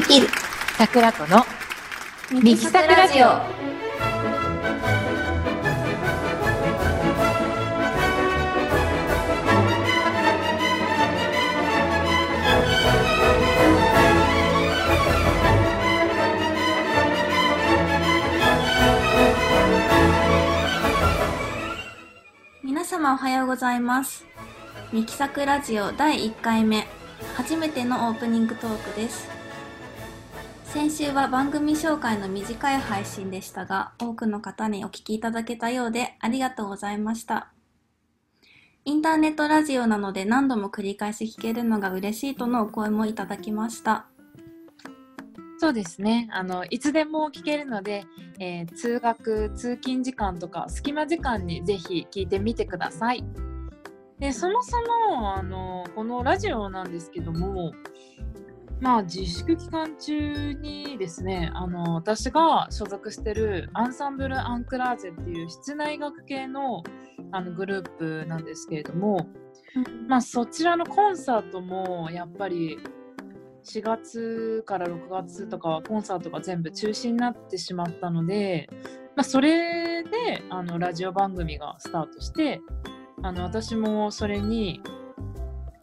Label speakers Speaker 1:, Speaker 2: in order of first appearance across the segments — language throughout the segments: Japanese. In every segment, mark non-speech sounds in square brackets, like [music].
Speaker 1: できる
Speaker 2: 桜子のミキサクラジオ
Speaker 3: 皆様おはようございます。ミキサクラジオ第1回目、初めてのオープニングトークです。先週は番組紹介の短い配信でしたが、多くの方にお聞きいただけたようでありがとうございました。インターネットラジオなので何度も繰り返し聞けるのが嬉しいとのお声もいただきました。
Speaker 2: そうですねあのいつでも聞けるので、えー通学通勤時間とか隙間時間にぜひ聞いてみてくださいでそもそもあのこのラジオなんですけどもまあ自粛期間中にですねあの私が所属してるアンサンブル・アンクラーゼっていう室内楽系のあのグループなんですけれども、まあ、そちらのコンサートもやっぱり4月から6月とかはコンサートが全部中止になってしまったので、まあ、それであのラジオ番組がスタートしてあの私もそれに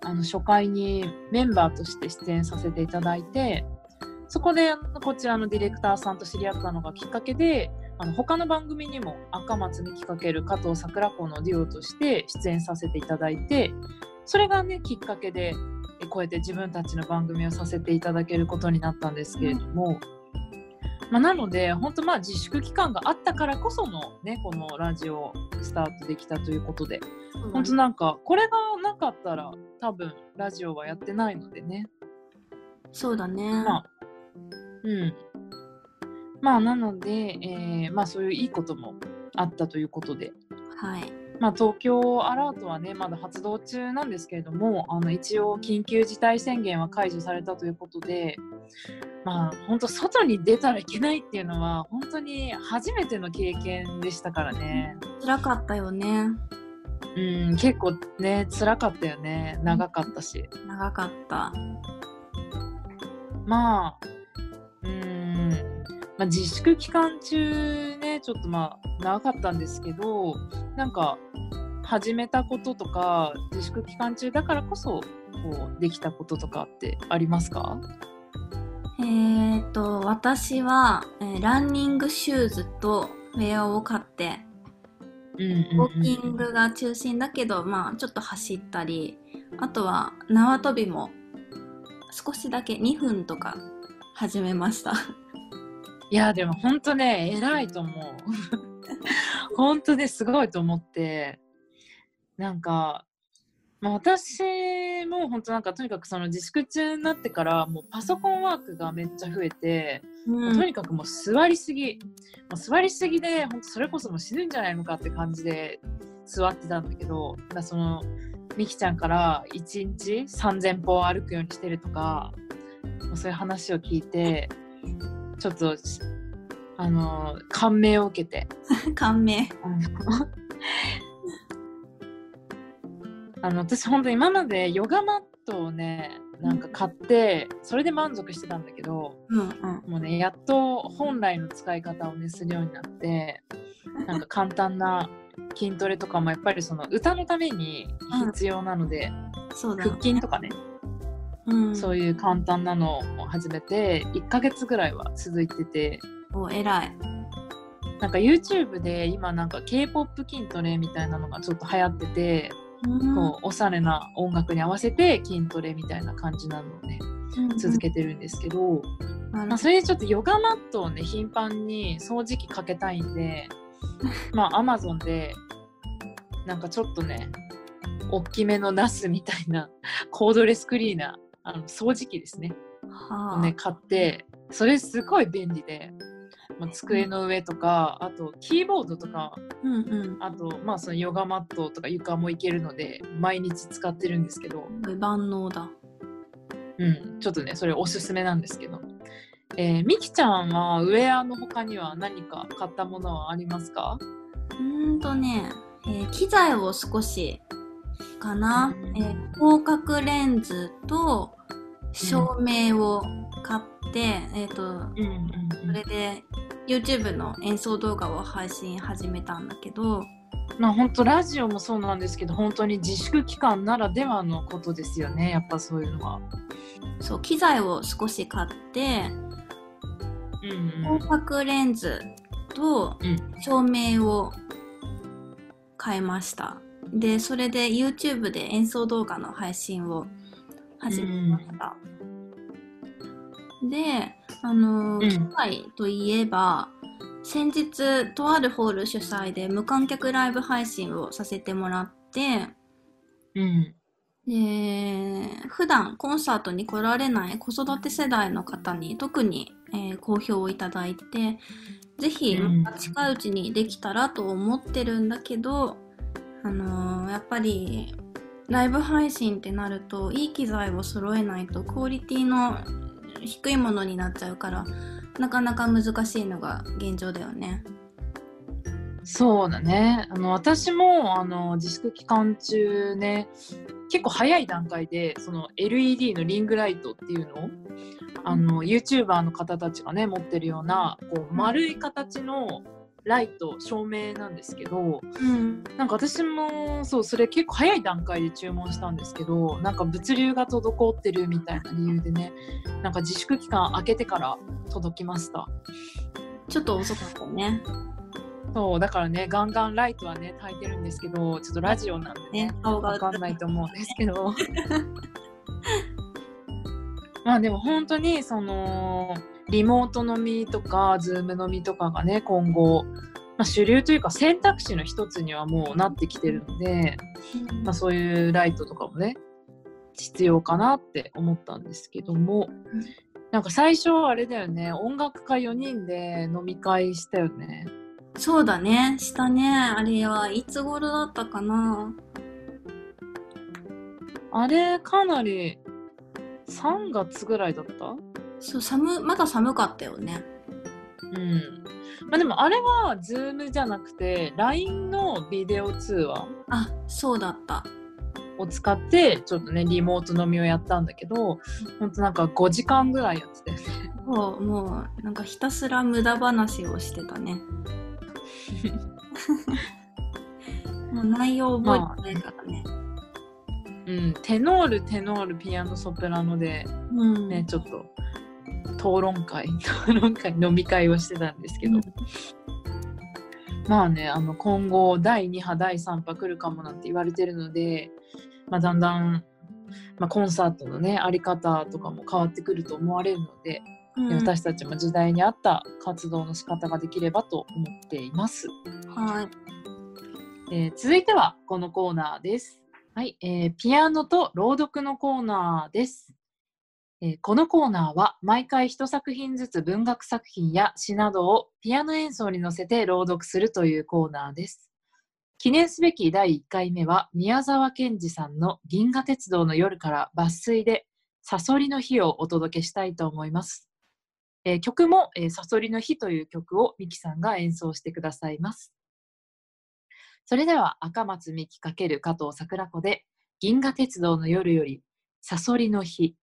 Speaker 2: あの初回にメンバーとして出演させていただいてそこでこちらのディレクターさんと知り合ったのがきっかけであの他の番組にも赤松にきかける加藤桜子のデュオとして出演させていただいてそれがねきっかけでこうやって自分たちの番組をさせていただけることになったんですけれども、まあ、なので本当まあ自粛期間があったからこそのねこのラジオスタートできたということで本当なんかこれがなかったら多分ラジオはやってないのでね
Speaker 3: そうだね。
Speaker 2: まあうんまあなので、えーまあそういういいこともあったということで
Speaker 3: はい。
Speaker 2: まあ、東京アラートはねまだ発動中なんですけれどもあの一応緊急事態宣言は解除されたということでまあ本当外に出たらいけないっていうのは本当に初めての経験でしたからね
Speaker 3: 辛かったよね。
Speaker 2: うん結構ね辛かったよね長かったし
Speaker 3: 長かった。
Speaker 2: まあうん、まあ、自粛期間中ねちょっとまあ長かったんですけどなんか始めたこととか自粛期間中だからこそこうできたこととかってありますか？
Speaker 3: えー、と私は、えーランニングシューズとウェアを買ってウォーキングが中心だけど、まあちょっと走ったりあとは縄跳びも少しだけ2分とか始めました。[laughs]
Speaker 2: いやでも本当ね偉いと思う。[laughs] 本当ねすごいと思ってなんか、まあ、私も本当なんかとにかくその自粛中になってからもうパソコンワークがめっちゃ増えて、
Speaker 3: うん。
Speaker 2: とにかくもう座りすぎ。もう座りすぎで本当それこそもう死ぬんじゃないのかって感じで座ってたんだけどだそのみきちゃんから1日3000歩歩くようにしてるとかまあそういう話を聞いてちょっとしあの感銘を受けて。[laughs]
Speaker 3: 感銘
Speaker 2: あの私本当今までヨガマットをねなんか買ってそれで満足してたんだけど
Speaker 3: うんうん。
Speaker 2: もうねやっと本来の使い方をねするようになってなんか簡単な筋トレとかもやっぱりその歌のために必要なので、
Speaker 3: そうだ
Speaker 2: 腹筋とかね、
Speaker 3: うん。
Speaker 2: そういう簡単なのを始めて1ヶ月ぐらいは続いてて。
Speaker 3: お偉い。
Speaker 2: なんか YouTube で今なんか K-POP 筋トレみたいなのがちょっと流行ってて、
Speaker 3: うん
Speaker 2: こうおしゃれな音楽に合わせて筋トレみたいな感じなのをね続けてるんですけど、まあ、それでちょっとヨガマットをね頻繁に掃除機かけたいんで [laughs] まあ Amazon でなんかちょっとね大きめのナスみたいなコードレスクリーナーあの掃除機ですね。
Speaker 3: どはあ。
Speaker 2: をね買ってそれすごい便利で、まあ、机の上とかあとキーボードとか
Speaker 3: うんうん。
Speaker 2: あとまあそのヨガマットとか床もいけるので毎日使ってるんですけど、
Speaker 3: 万能だ。
Speaker 2: うん、ちょっとねそれおすすめなんですけど、えー、みきちゃんはウェアの他には何か買ったものはありますか？
Speaker 3: うーんとね、えー機材を少しかな、
Speaker 2: うん
Speaker 3: えー広角レンズと照明を買って、えっ、と、
Speaker 2: うんうん。
Speaker 3: それで YouTube の演奏動画を配信始めたんだけど、
Speaker 2: まあ本当ラジオもそうなんですけど本当に自粛期間ならではのことですよねやっぱそういうのは。
Speaker 3: そう、機材を少し買って、
Speaker 2: うん
Speaker 3: コンタクトレンズと
Speaker 2: うん
Speaker 3: 照明を買いました。で、それで YouTube で演奏動画の配信を始めました。で、あの、
Speaker 2: うん。
Speaker 3: といえば、先日、とあるホール主催で無観客ライブ配信をさせてもらって、
Speaker 2: うん。
Speaker 3: で普段コンサートに来られない子育て世代の方に特に、えー好評をいただいてぜひ
Speaker 2: うん。
Speaker 3: また近いうちにできたらと思ってるんだけど、あのーやっぱりライブ配信ってなるといい機材を揃えないとクオリティの低いものになっちゃうからなかなか難しいのが現状だよね。
Speaker 2: そうだね。あの私もあの自粛期間中ね結構早い段階でその LED のリングライトっていうのをあの YouTuber の方たちがね持ってるようなこう丸い形のライト照明なんですけど
Speaker 3: うん、
Speaker 2: なんか私もそうそれ結構早い段階で注文したんですけどなんか物流が滞ってるみたいな理由でねなんか自粛期間明けてから届きました。
Speaker 3: ちょっと遅かったね。
Speaker 2: そうだからねガンガンライトはね焚いてるんですけどちょっとラジオなんでね
Speaker 3: ね顔が。
Speaker 2: わかんないと思うんですけど。[laughs] まあでも本当にそのリモート飲みとかズーム飲みとかがね今後、まあ、主流というか選択肢の一つにはもうなってきてるので、まあ、そういうライトとかもね必要かなって思ったんですけども、
Speaker 3: うん
Speaker 2: なんか最初あれだよね音楽家4人で飲み会したよね。
Speaker 3: そうだね、したね。あれはいつ頃だったかな。
Speaker 2: あれかなり3月ぐらいだった
Speaker 3: そう、寒、まだ寒かったよね。
Speaker 2: うん。まあでもあれは Zoom じゃなくて LINE のビデオ通話
Speaker 3: あ、そうだった。
Speaker 2: を使ってちょっとねリモート飲みをやったんだけどほんとなんか5時間ぐらいやってたよね。
Speaker 3: そう、もう、なんかひたすら無駄話をしてたね。[laughs] もう内容覚えてないからね。
Speaker 2: うん、テノールテノールピアノソプラノで
Speaker 3: うん。
Speaker 2: ねちょっと討論会 [laughs] 討論会飲み会をしてたんですけど、
Speaker 3: うん
Speaker 2: まあねあの今後第2波第3波来るかもなんて言われてるので、まあ、だんだん、まあ、コンサートのねあり方とかも変わってくると思われるので、
Speaker 3: うん
Speaker 2: 私たちも時代に合った活動の仕方ができればと思っています。
Speaker 3: はい。
Speaker 2: えー続いてはこのコーナーです。はい、えーピアノと朗読のコーナーです。えこのコーナーは毎回一作品ずつ文学作品や詩などをピアノ演奏に乗せて朗読するというコーナーです。記念すべき第1回目は宮沢賢治さんの銀河鉄道の夜から抜粋でサソリの日をお届けしたいと思います。え曲も、えサソリの日という曲をミキさんが演奏してくださいます。それでは赤松美希×加藤桜子で銀河鉄道の夜よりサソリの日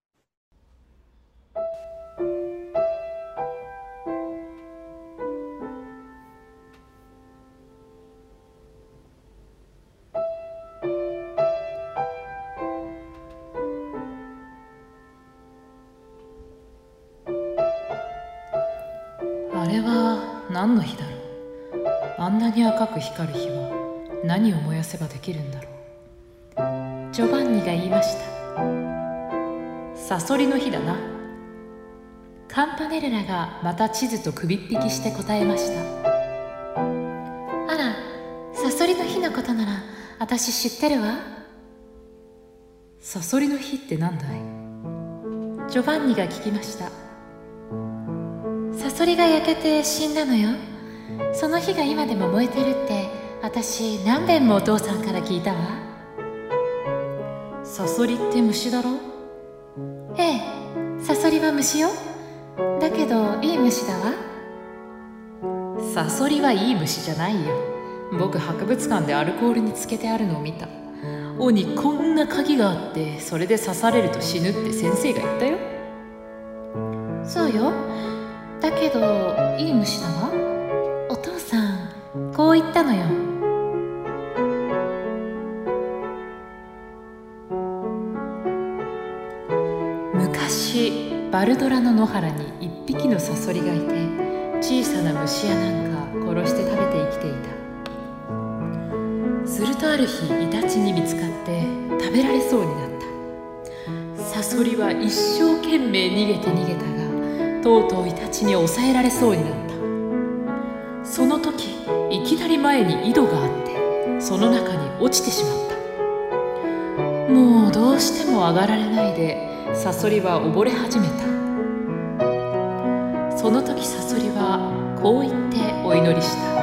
Speaker 1: 何の日だろう？あんなに赤く光る日は何を燃やせばできるんだろう？ジョバンニが言いました。サソリの日だな。カンパネルラがまた地図と首っ引きして答えました。あらサソリの日のことなら私知ってるわ。サソリの日って何だい？ジョバンニが聞きました。サソリが焼けて死んだのよ。その火が今でも燃えてるって私何遍もお父さんから聞いたわ。サソリって虫だろ？ええサソリは虫よ。だけどいい虫だわ。サソリはいい虫じゃないよ。僕博物館でアルコールにつけてあるのを見た。尾にこんな鍵があってそれで刺されると死ぬって先生が言ったよ。
Speaker 2: そうよだけどいい虫だわお父さんこう言ったのよ。昔バルドラの野原に一匹のサソリがいて小さな虫やなんか殺して食べて生きていた。するとある日イタチに見つかって食べられそうになった。サソリは一生懸命逃げて逃げた。とうとうイタチに抑えられそうになった。その時いきなり前に井戸があってその中に落ちてしまった。もうどうしても上がられないでサソリは溺れ始めた。その時サソリはこう言ってお祈りした。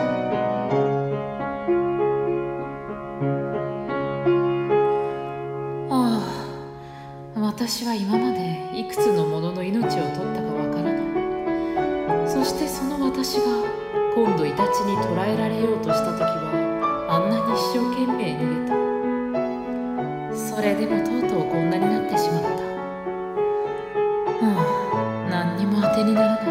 Speaker 2: そしてその私が今度イタチに捕らえられようとした時はあんなに一生懸命逃げた。それでもとうとうこんなになってしまった。はあ何にも当てにならな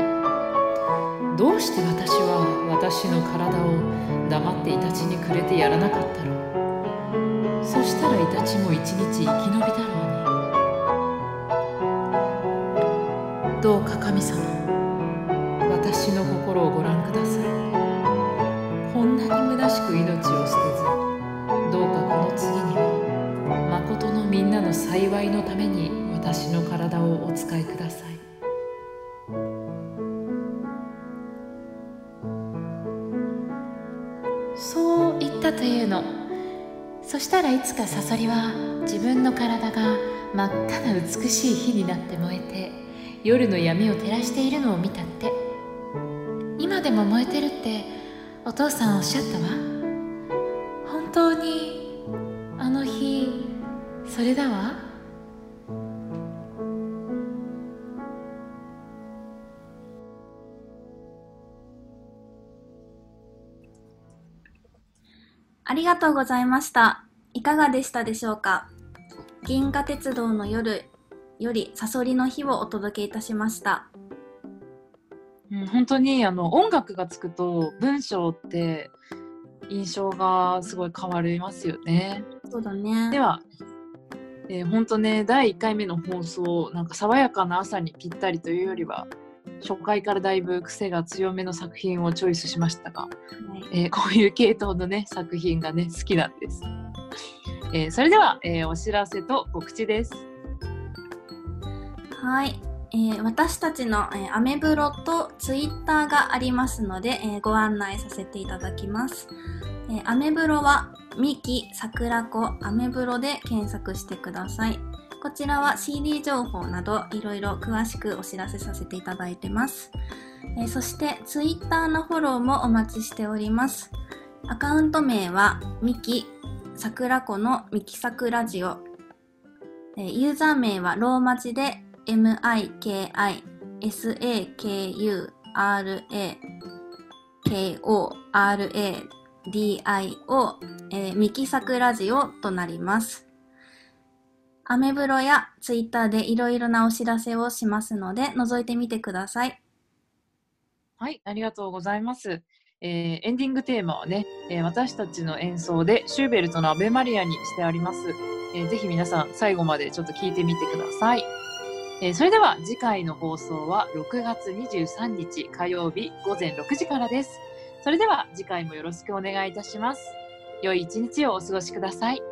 Speaker 2: い。どうして私は私の体を黙ってイタチにくれてやらなかったろう。そしたらイタチも一日生き延びだろうに。どうか神様？私の心をご覧ください。こんなに虚しく命を捨てずどうかこの次には誠のみんなの幸いのために私の体をお使いください。そう言ったというの。そしたらいつかサソリは自分の体が真っ赤な美しい火になって燃えて夜の闇を照らしているのを見たって。今でも燃えてるってお父さんおっしゃったわ本当にあの日それだわ
Speaker 3: ありがとうございました。いかがでしたでしょうか？銀河鉄道の夜よりサソリの日をお届けいたしました。
Speaker 4: うん、本当にあの音楽がつくと文章って印象がすごい変わりますよね。
Speaker 3: そうだね。
Speaker 4: では、えー、本当ね第1回目の放送なんか爽やかな朝にぴったりというよりは初回からだいぶ癖が強めの作品をチョイスしましたが、
Speaker 3: はい
Speaker 4: えーこういう系統のね作品がね好きなんです。えーそれでは、えーお知らせと告知です。
Speaker 3: はい。えー私たちの、えーアメブロとツイッターがありますので、えーご案内させていただきます。えーアメブロはミキ、桜子、アメブロで検索してください。こちらは CD 情報などいろいろ詳しくお知らせさせていただいてます。えーそしてツイッターのフォローもお待ちしております。アカウント名はミキ、桜子のミキサクラジオ。えーユーザー名はローマ字で MIKISAKURAKORADIO、えーミキサクラジオとなります。アメブロやツイッターでいろいろなお知らせをしますので、覗いてみてください。
Speaker 4: はい、ありがとうございます。えーエンディングテーマはね、えー私たちの演奏でシューベルトのアベマリアにしてあります。えーぜひ皆さん最後までちょっと聞いてみてください。えーそれでは次回の放送は6月23日火曜日午前6時からです。それでは次回もよろしくお願いいたします。良い一日をお過ごしください。